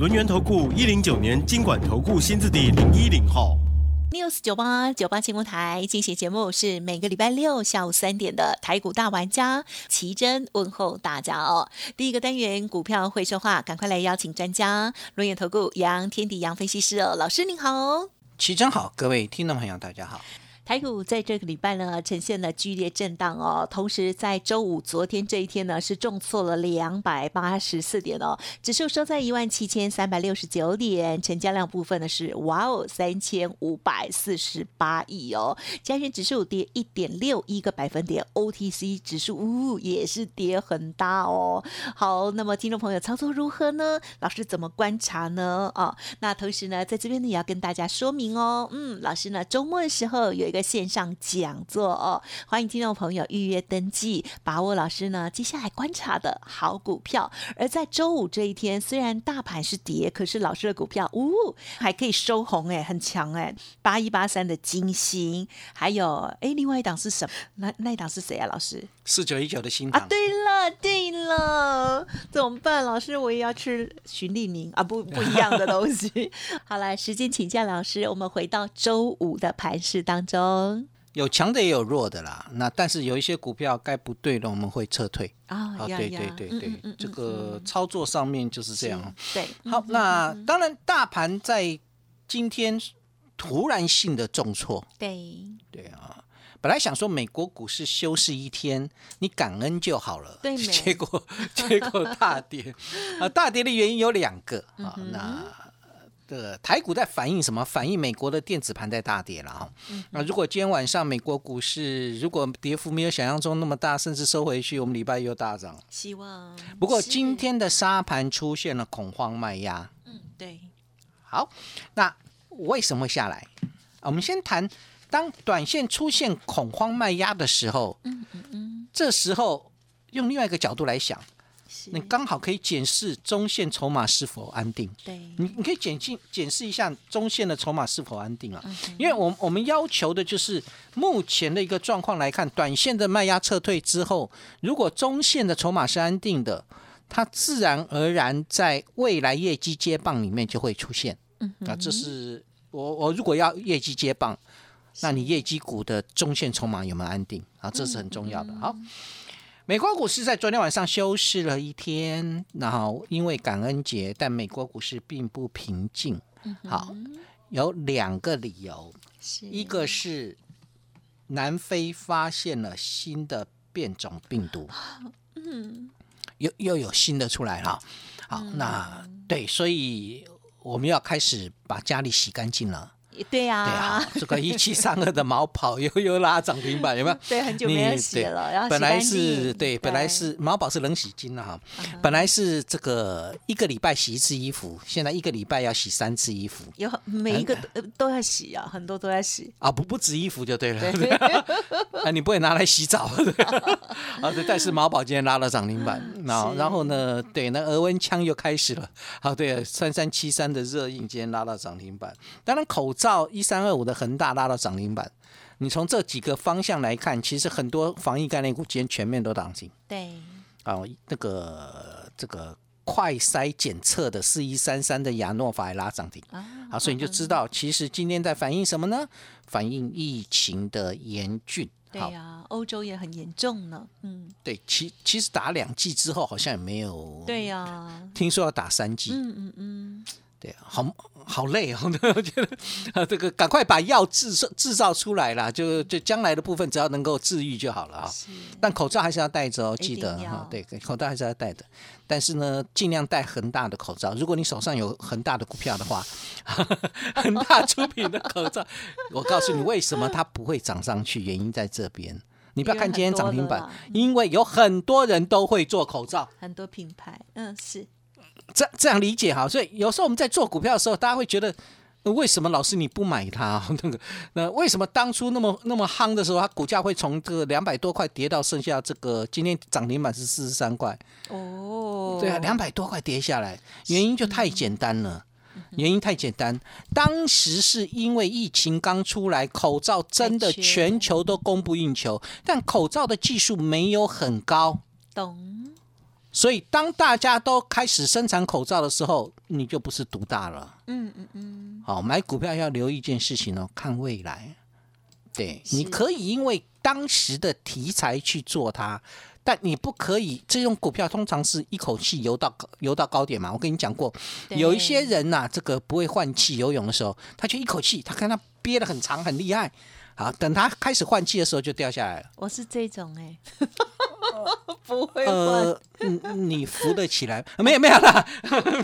轮源投顾一零九年经管投顾新字第零一零号。news 九八九八新闻台进行节目是每个礼拜六下午三点的台股大玩家奇珍问候大家哦。第一个单元股票会说话，赶快来邀请专家轮眼投顾杨天迪杨分析师哦，老师您好。齐真好，各位听众朋友，大家好。台股在这个礼拜呢，呈现了剧烈震荡哦。同时，在周五昨天这一天呢，是重挫了两百八十四点哦，指数收在一万七千三百六十九点，成交量部分呢是哇哦三千五百四十八亿哦。加权指数跌一点六一个百分点，OTC 指数呜、也是跌很大哦。好，那么听众朋友操作如何呢？老师怎么观察呢？哦，那同时呢，在这边呢也要跟大家说明哦。嗯，老师呢周末的时候有一个线上讲座哦，欢迎听众朋友预约登记，把握老师呢接下来观察的好股票。而在周五这一天，虽然大盘是跌，可是老师的股票呜、还可以收红哎，很强哎，八一八三的金星，还有哎另外一档是什么？那那一档是谁啊？老师？四九一九的新啊，，对了，对了，怎么办？老师，我也要吃循利宁啊，不不一样的东西。好来，时间请教老师，我们回到周五的盘市当中有强的也有弱的啦。那但是有一些股票该不对了，我们会撤退。啊啊，对对对对，这个操作上面就是这样。对，好，那当然，大盘在今天突然性的重挫，对对啊。本来想说美国股市休市一天，你感恩就好了。对 结果结果大跌啊！大跌的原因有两个啊。那的台股在反映什么？反映美国的电子盘在大跌了哈。那如果今天晚上美国股市如果跌幅没有想象中那么大，甚至收回去，我们礼拜一又大涨。希望。不过今天的沙盘出现了恐慌卖压。嗯，对，好，那为什么会下来？我们先谈，当短线出现恐慌卖压的时候，嗯嗯嗯，这时候用另外一个角度来想，是你刚好可以检视中线筹码是否安定。对，你你可以检进检视一下中线的筹码是否安定啊，嗯因为我我们要求的就是目前的一个状况来看，短线的卖压撤退之后，如果中线的筹码是安定的，它自然而然在未来业绩接棒里面就会出现。嗯啊，这是我我如果要业绩接棒，那你业绩股的中线筹码有没有安定啊？这是很重要的。好，美国股市在昨天晚上休市了一天，然后因为感恩节，但美国股市并不平静。好，有两个理由，一个是南非发现了新的变种病毒，嗯又又有新的出来了。好，那对，所以我们要开始把家里洗干净了。对呀、对啊，这个一七三二的毛跑又又拉涨停板，有没有？对很久没有洗了然后洗本来是净对，本来是毛宝是冷洗巾了哈，本来是这个一个礼拜洗一次衣服，现在一个礼拜要洗三次衣服。有很每一个都要洗啊，很多都要洗。啊，不不止衣服就对了，啊，你不会拿来洗澡。啊？对，但是毛宝今天拉了涨停板，然后然后呢，对，那额温枪又开始了，好，对，三三七三的热映今天拉到涨停板，当然口罩一三二五的恒大拉到涨停板。你从这几个方向来看，其实很多防疫概念股今天全面都涨停。对，啊，那个这个快筛检测的四一三三的亚诺法也拉涨停啊啊，所以你就知道，其实今天在反映什么呢？反映疫情的严峻。对呀、欧洲也很严重呢。嗯，对，其其实打两剂之后好像也没有，对呀、听说要打三剂，嗯嗯嗯，对，好好累哦，我觉得啊，这个赶快把药制造制造出来啦，就就将来的部分只要能够治愈就好了啊。是但口罩还是要戴着记得对，口罩还是要戴的。但是呢，尽量戴恒大的口罩。如果你手上有恒大的股票的话，恒大出品的口罩，我告诉你为什么它不会涨上去，原因在这边。你不要看今天涨停板，因为有很多人都会做口罩。很多品牌，嗯是，这这样理解哈，所以有时候我们在做股票的时候，大家会觉得。呃为什么老师你不买它？那个，那为什么当初那么那么夯的时候，它股价会从这个两百多块跌到剩下这个今天涨停板是四十三块？哦，对啊，两百多块跌下来，原因就太简单了。原因太简单，当时是因为疫情刚出来，口罩真的全球都供不应求，但口罩的技术没有很高，懂，所以当大家都开始生产口罩的时候，你就不是独大了。嗯嗯嗯，好，买股票要留意一件事情哦，看未来。对，你可以因为当时的题材去做它，但你不可以。这种股票通常是一口气游到高游到高点嘛。我跟你讲过，有一些人呐、这个不会换气游泳的时候，他就一口气，他看他憋得很长很厉害，好，等他开始换气的时候就掉下来了。我是这种哎，不会呃，嗯你扶得起来？没有没有啦，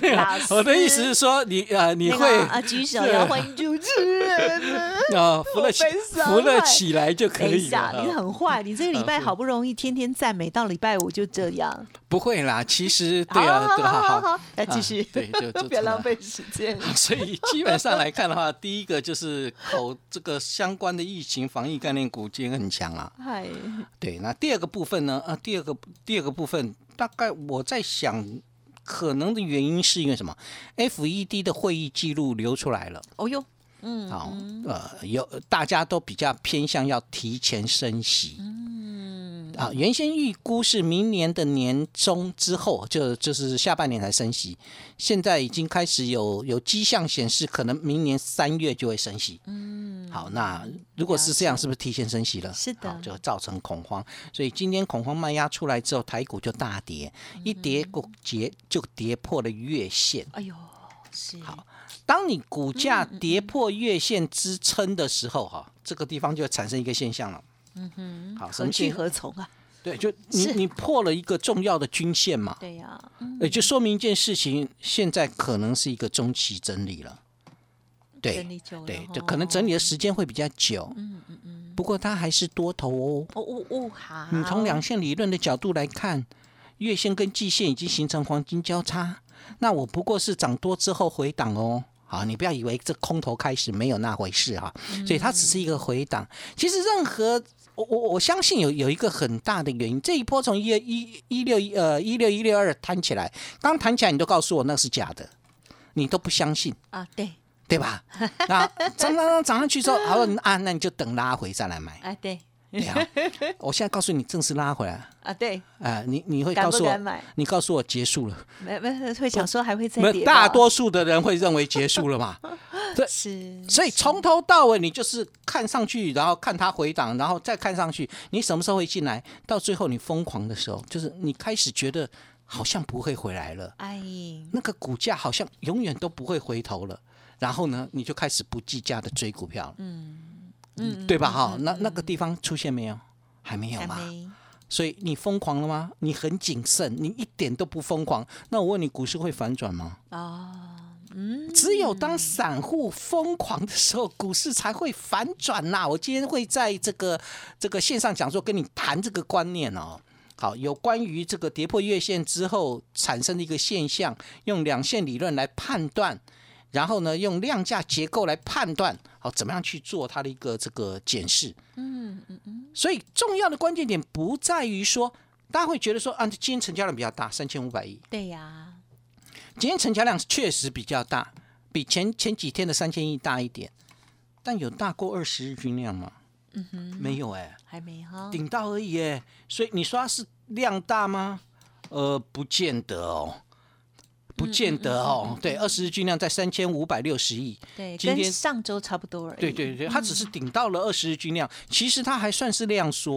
没有我的意思是说，你呃，你会啊，举手要欢迎主持人。啊，扶得起扶得起来就可以了。你啊很坏，你这个礼拜好不容易天天赞美，到礼拜五就这样。不会啦，其实 对啊，对好好好好，来继续，啊对就 就不要浪费时间。所以基本上来看的话，第一个就是口这个相关的疫情防疫概念股今天很强啊。嗨，对，那第二个部分呢？啊，第二个第二个部分，大概我在想，可能的原因是因为什么？FED 的会议记录流出来了。哦哟，嗯，好，呃，有大家都比较偏向要提前升息。嗯，啊，原先预估是明年的年中之后，就就是下半年才升息，现在已经开始有有迹象显示，可能明年三月就会升息。嗯，好，那如果是这样，是不是提前升息了？是的好就造成恐慌，所以今天恐慌卖压出来之后，台股就大跌，一跌股跌就跌破了月线。哎呦，是，好，当你股价跌破月线支撑的时候，哈，这个地方就会产生一个现象了。嗯哼，好，什何去何从啊？对，就你你破了一个重要的均线嘛，对呀，嗯也就说明一件事情，现在可能是一个中期整理了。对整理久了对，哦就可能整理的时间会比较久。嗯嗯嗯。不过它还是多头哦。哦哦哦，好，你从两线理论的角度来看，月线跟季线已经形成黄金交叉，那我不过是涨多之后回档哦。好，你不要以为这空头开始没有那回事哈，所以它只是一个回档。其实任何我我我相信有有一个很大的原因，这一波从一一一六一呃一六一六二弹起来，刚弹起来你都告诉我那是假的，你都不相信。啊，对，对吧？那涨涨涨涨上去之后，好啊，那你就等拉回再来买。啊对，对啊，我现在告诉你，正式拉回来，啊对，啊，你你会告诉我你告诉我结束了，没没会想说还会再没跌，大多数的人会认为结束了嘛？是，所以从头到尾你就是看上去，然后看它回档，然后再看上去，你什么时候会进来？到最后你疯狂的时候，就是你开始觉得好像不会回来了，哎，那个股价好像永远都不会回头了。然后呢，你就开始不计价的追股票了，嗯嗯，对吧？哈，那那个地方出现没有？还没有嘛？所以你疯狂了吗？你很谨慎，你一点都不疯狂。那我问你，股市会反转吗？哦，嗯，只有当散户疯狂的时候，股市才会反转呐、我今天会在这个这个线上讲座跟你谈这个观念哦。好，有关于这个跌破月线之后产生的一个现象，用两线理论来判断，然后呢，用量价结构来判断，好，怎么样去做它的一个这个检视。嗯嗯嗯，所以重要的关键点不在于说，大家会觉得说啊，今天成交量比较大，三千五百亿，对呀，今天成交量确实比较大，比前前几天的三千亿大一点，但有大过二十日均量吗？嗯哼，没有哎、还没哈，顶到而已哎、所以你说它是量大吗？呃，不见得哦，不见得哦。对，二十日均量在三千五百六十亿，对，今天跟上周差不多而已，对对对，它只是顶到了二十日均量，其实它还算是量缩、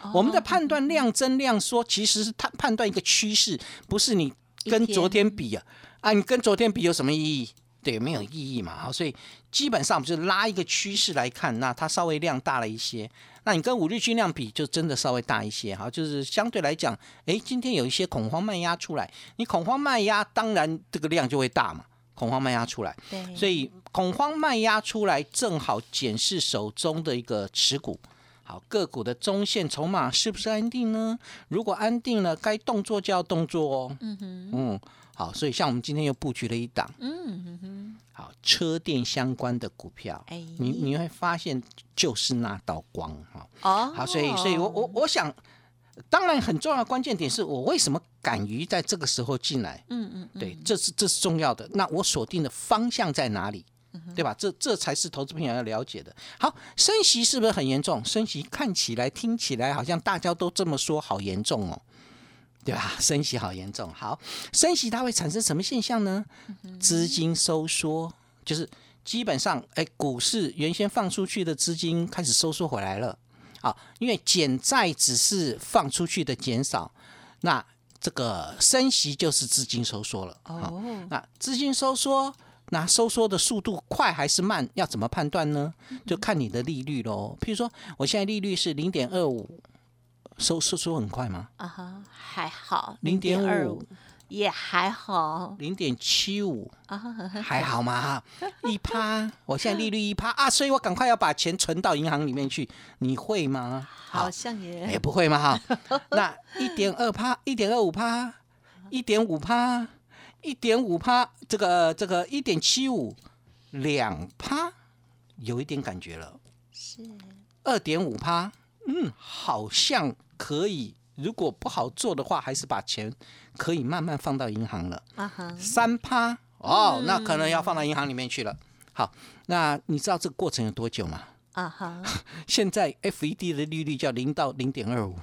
哦。我们在判断量增量缩，其实是判判断一个趋势，不是你跟昨天比啊啊，你跟昨天比有什么意义？对，没有意义嘛。好，所以基本上我们就拉一个趋势来看，那它稍微量大了一些。那你跟五日均量比，就真的稍微大一些哈，就是相对来讲，诶，今天有一些恐慌卖压出来，你恐慌卖压，当然这个量就会大嘛，恐慌卖压出来，对，所以恐慌卖压出来，正好检视手中的一个持股。好，个股的中线筹码是不是安定呢？如果安定了，该动作就要动作哦。嗯哼，嗯，好，所以像我们今天又布局了一档，嗯哼哼，好车电相关的股票，哎你你会发现就是那道光哈。哦，好，所以所以我我我想，当然很重要的关键点是我为什么敢于在这个时候进来，嗯嗯嗯，对，这是这是重要的。那我锁定的方向在哪里？对吧？这这才是投资朋友要了解的。好，升息是不是很严重？升息看起来、听起来好像大家都这么说，好严重哦，对吧？升息好严重。好，升息它会产生什么现象呢？资金收缩，就是基本上，哎，股市原先放出去的资金开始收缩回来了。啊，因为减债只是放出去的减少，那这个升息就是资金收缩了。好哦，那资金收缩，那收缩的速度快还是慢？要怎么判断呢？就看你的利率喽。譬如说，我现在利率是零点二五，收收缩很快吗？啊哈，还好，零点二五、也还好零点七五，啊还好吗？一趴，我现在利率一趴啊，所以我赶快要把钱存到银行里面去。你会吗？好像也也不会嘛哈。那一点二趴，一点二五趴，一点五趴，一点五趴，这个这个一点七五，两趴，有一点感觉了。是二点五趴，嗯，好像可以。如果不好做的话，还是把钱可以慢慢放到银行了。三趴哦，那可能要放到银行里面去了。好，那你知道这个过程有多久吗？啊哈，现在 FED 的利率叫零到零点二五，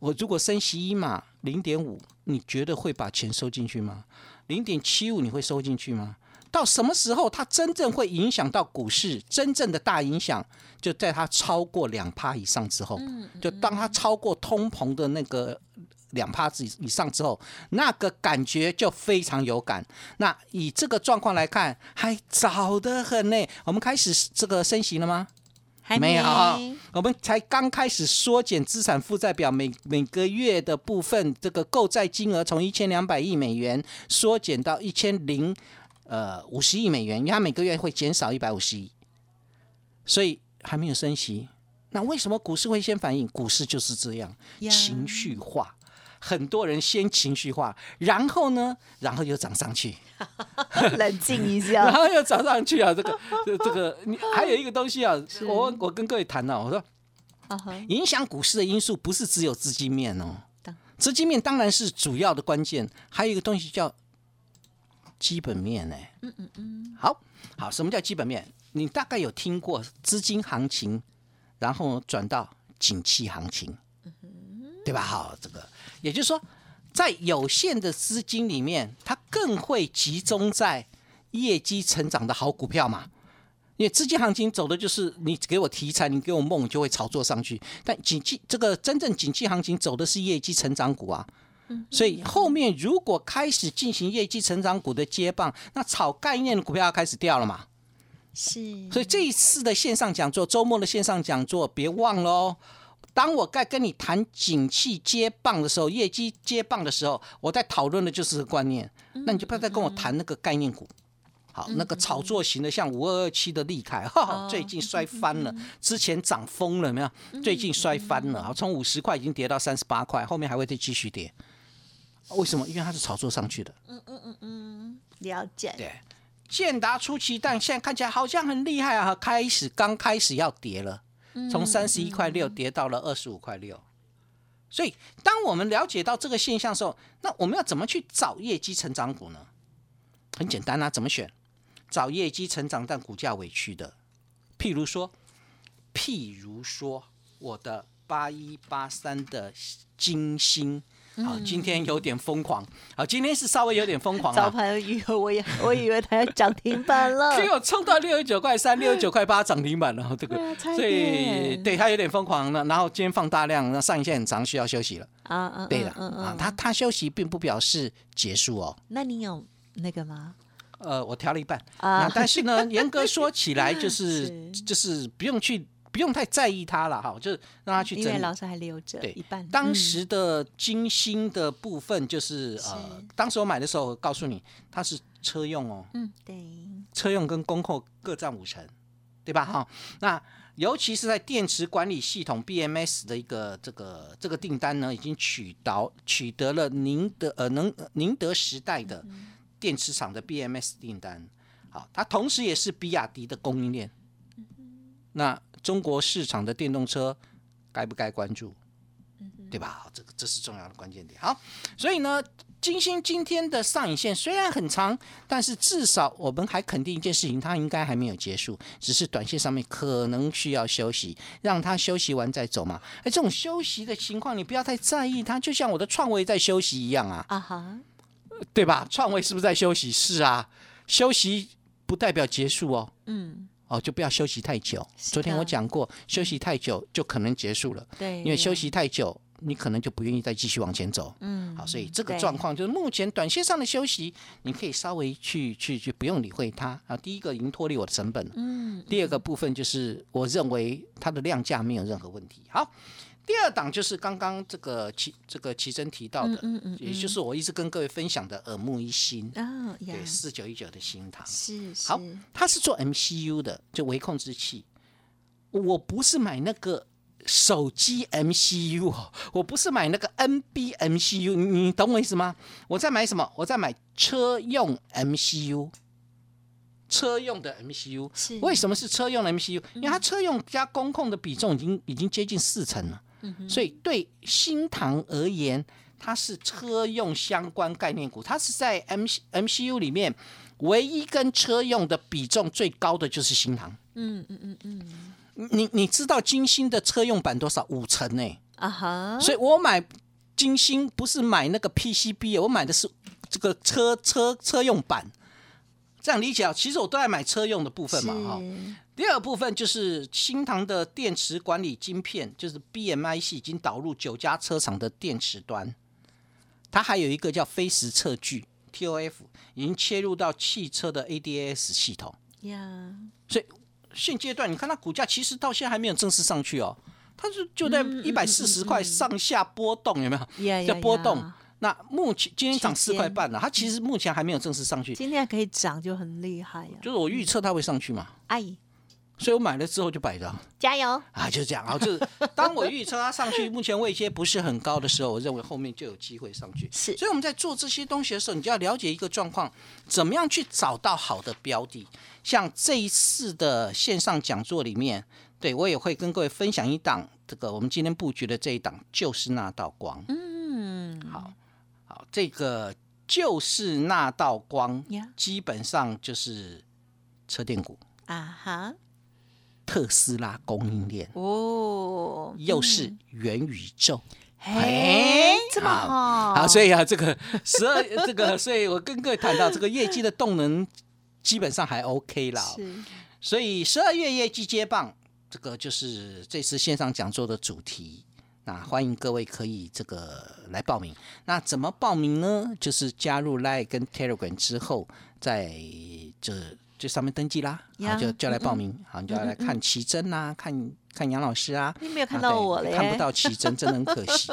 我如果升息一码零点五，你觉得会把钱收进去吗？零点七五你会收进去吗？到什么时候它真正会影响到股市？真正的大影响就在它超过两趴以上之后，就当它超过通膨的那个两趴以以上之后，那个感觉就非常有感。那以这个状况来看，还早得很呢。我们开始这个升息了吗？还没有啊，我们才刚开始缩减资产负债表每每个月的部分，这个购债金额从一千两百亿美元缩减到一千零呃五十亿美元，因为它每个月会减少一百五十亿，所以还没有升息。那为什么股市会先反应？股市就是这样，呀情绪化。很多人先情绪化，然后呢，然后又涨上去，冷静一下 然，后又涨上去啊！这个这这个，你还有一个东西啊，我我跟各位谈了、我说影响股市的因素不是只有资金面哦，资金面当然是主要的关键，还有一个东西叫基本面呢。嗯嗯嗯。好，好，什么叫基本面？你大概有听过资金行情，然后转到景气行情，对吧？好，这个也就是说，在有限的资金里面，它更会集中在业绩成长的好股票嘛。因为资金行情走的就是你给我题材，你给我梦，就会炒作上去。但景气这个真正景气行情走的是业绩成长股啊，所以后面如果开始进行业绩成长股的接棒，那炒概念的股票要开始掉了嘛。是，所以这一次的线上讲座，周末的线上讲座，别忘了哦。当我在跟你谈景气接棒的时候，业绩接棒的时候，我在讨论的就是这个观念。那你就不要再跟我谈那个概念股。好，那个炒作型的，像五二二七的利凯，哈哈，最近摔翻了，之前涨疯了，有没有？最近摔翻了，好，从五十块已经跌到三十八块，后面还会再继续跌。为什么？因为它是炒作上去的。嗯嗯嗯嗯了解，对，建达出奇蛋，现在看起来好像很厉害啊，开始刚开始要跌了，从三十一块六跌到了二十五块六。所以，当我们了解到这个现象的时候，那我们要怎么去找业绩成长股呢？很简单啊，怎么选？找业绩成长但股价委屈的，譬如说，譬如说我的八一八三的金星，好，今天有点疯狂，好，今天是稍微有点疯狂早。盘以为我也我以为它 要涨停板了，结果冲到六十九块三、六十九块八涨停板了，这个所以对它有点疯狂了。然后今天放大量，那上影线很长，需要休息了。啊啊，对了啊，它它休息并不表示结束哦。那你有那个吗？呃，我调了一半啊但是呢，严格说起来，就是是就是不用去不用太在意它了哈，就是让它去整理。因为老师还留着对一半，当嗯时的金星的部分，就是呃，当时我买的时候，告诉你它是车用哦，嗯对，车用跟工控各占五成。对吧？哈，那尤其是在电池管理系统 BMS 的一个这个这个订单呢，已经取到取得了宁德呃能宁德时代的电池厂的 BMS 订单。好，它同时也是比亚迪的供应链。那中国市场的电动车该不该关注？对吧？好这个这是重要的关键点。好，所以呢，金星今天的上影线虽然很长，但是至少我们还肯定一件事情，它应该还没有结束，只是短线上面可能需要休息，让它休息完再走嘛。哎，这种休息的情况，你不要太在意它，就像我的创维在休息一样啊，啊哈，对吧？创维是不是在休息？是啊，休息不代表结束哦。嗯，哦，就不要休息太久。昨天我讲过，休息太久就可能结束了。对，因为休息太久，你可能就不愿意再继续往前走。嗯，好，所以这个状况就是目前短线上的休息，你可以稍微去去去不用理会它啊。第一个已经脱离我的成本了，嗯，第二个部分就是我认为它的量价没有任何问题。好，第二档就是刚刚这个奇这个奇珍提到的，嗯嗯嗯也就是我一直跟各位分享的耳目一新，啊，对四九一九的新塘。是是，好，它是做 MCU 的，就微控制器。我不是买那个手机 MCU 哦，我不是买那个 NB MCU，你你懂我意思吗？我在买什么？我在买车用 MCU，车用的 MCU。为什么是车用的 MCU？因为它车用加工控的比重已经已经接近四成了，所以对新唐而言，它是车用相关概念股，它是在 M MCU 里面唯一跟车用的比重最高的就是新唐。嗯嗯嗯嗯，你你知道金星的车用版多少？五成呢、啊哈，所以我买金星不是买那个 PCB，我买的是这个车车车用版。这样理解啊，其实我都在买车用的部分嘛，哈。第二部分就是新唐的电池管理晶片，就是 BMIC 已经导入九家车厂的电池端，它还有一个叫飞时测距 TOF，已经切入到汽车的 ADAS 系统。呀，所以现阶段你看它股价其实到现在还没有正式上去哦，它是就在一百四十块上下波动，有没有？呀叫呀呀波动。那目前今天涨四块半了，它其实目前还没有正式上去，今天还可以涨就很厉害呀，就是我预测它会上去嘛，哎，所以我买了之后就摆着。加油，啊，就是这样啊，就是当我预测它上去，目前位阶不是很高的时候，我认为后面就有机会上去。是所以我们在做这些东西的时候，你就要了解一个状况，怎么样去找到好的标的。像这一次的线上讲座里面，对我也会跟各位分享一档这个我们今天布局的这一档，就是那道光。嗯，好，这个就是那道光呀，基本上就是车电股、啊哈，特斯拉供应链。哦，又是元宇宙。嘿，这么好，好，所以啊，这个十二这个，所以我跟各位谈到这个业绩的动能基本上还 OK 啦。所以十二月业绩接棒，这个就是这次线上讲座的主题。那欢迎各位可以这个来报名。那怎么报名呢？就是加入 Line 跟 Telegram 之后，在这这上面登记啦，呀好就就来报名。嗯好，你就要来看奇珍啦，看看杨老师啊。你没有看到我嘞，看不到奇珍，真的很可惜。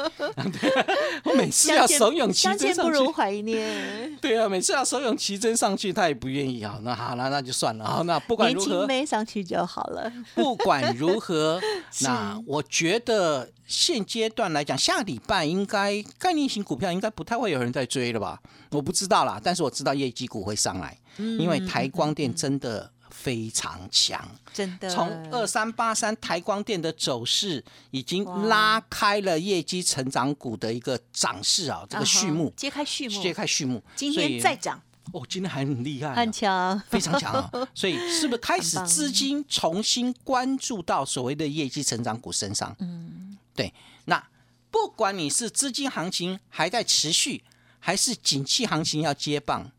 我每次要怂恿奇珍上去，如怀念。对啊，每次要怂恿奇珍上去，他也不愿意啊。那好了，那就算了啊。那不管年轻如何，妹上去就好了。不管如何，那 我觉得现阶段来讲，下礼拜应该概念型股票应该不太会有人在追了吧？我不知道啦，但是我知道业绩股会上来，嗯因为台光电真的非常强。真的从二三八三台光电的走势已经拉开了业绩成长股的一个涨势啊，这个序幕啊揭开序幕，揭开序幕。今天再涨，哦，今天还很厉害啊、很强。非常强啊！所以是不是开始资金重新关注到所谓的业绩成长股身上？嗯，对。那不管你是资金行情还在持续，还是景气行情要接棒，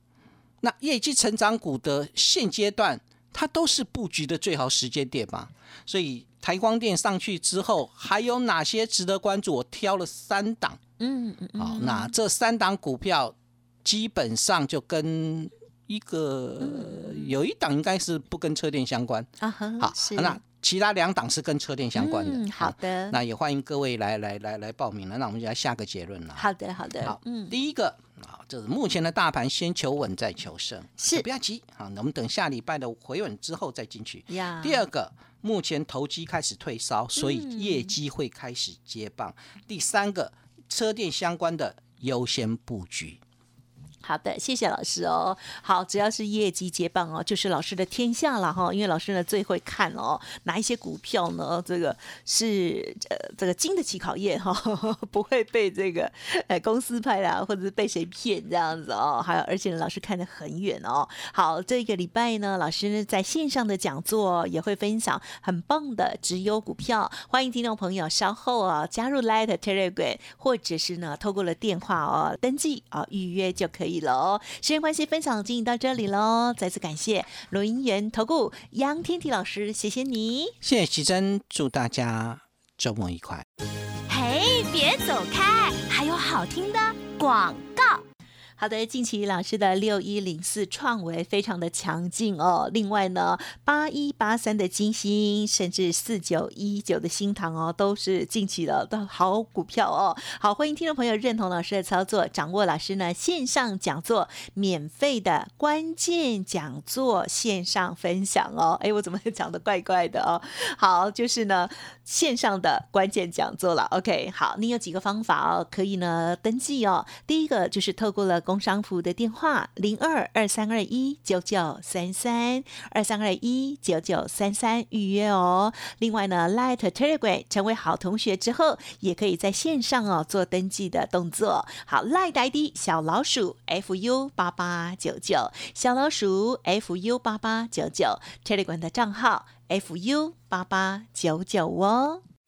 那业绩成长股的现阶段，它都是布局的最好时间点嘛。所以台光电上去之后，还有哪些值得关注？我挑了三档。嗯嗯嗯，好，那这三档股票基本上就跟一个有一档应该是不跟车电相关。啊，好，是那其他两档是跟车电相关的。嗯，好的，那也欢迎各位来来来来报名了。那我们就来下个结论了。好的，好的，好，嗯，第一个啊，就是目前的大盘先求稳再求胜，是不要急啊，我们等下礼拜的回稳之后再进去。呀，第二个，目前投机开始退烧，所以嗯业绩会开始接棒。第三个，车电相关的优先布局。好的，谢谢老师哦。好，只要是业绩接棒哦，就是老师的天下了哈。因为老师呢最会看哦，哪一些股票呢？这个是呃这个经得起考验哈、不会被这个呃公司派啦，或者是被谁骗这样子哦。还有，而且，老师看得很远哦。好，这个礼拜呢，老师呢在线上的讲座也会分享很棒的直优股票，欢迎听众朋友稍后啊加入 Light Telegram，或者是呢透过了电话哦登记啊预约就可以了哦。时间关系，分享进行到这里喽，再次感谢轮源投顾杨天体老师，谢谢你。谢谢徐珍，祝大家周末愉快。嘿，别走开，还有好听的广告。好的，近期老师的六一零四创维非常的强劲哦。另外呢，八一八三的金星，甚至四九一九的新塘哦，都是近期的的好股票哦。好，欢迎听众朋友认同老师的操作，掌握老师呢线上讲座免费的关键讲座线上分享哦。哎，我怎么讲的怪怪的哦？好，就是呢线上的关键讲座了。OK，好，你有几个方法哦，可以呢登记哦。第一个就是透过了工商服的电话零二二三二一九九三三二三二一九九三三预约哦。另外呢，Light Telegram 成为好同学之后，也可以在线上哦做登记的动作。好，Light ID 小老鼠 fu 八八九九，小老鼠 fu 八八九九，Telegram 的账号 fu 八八九九哦。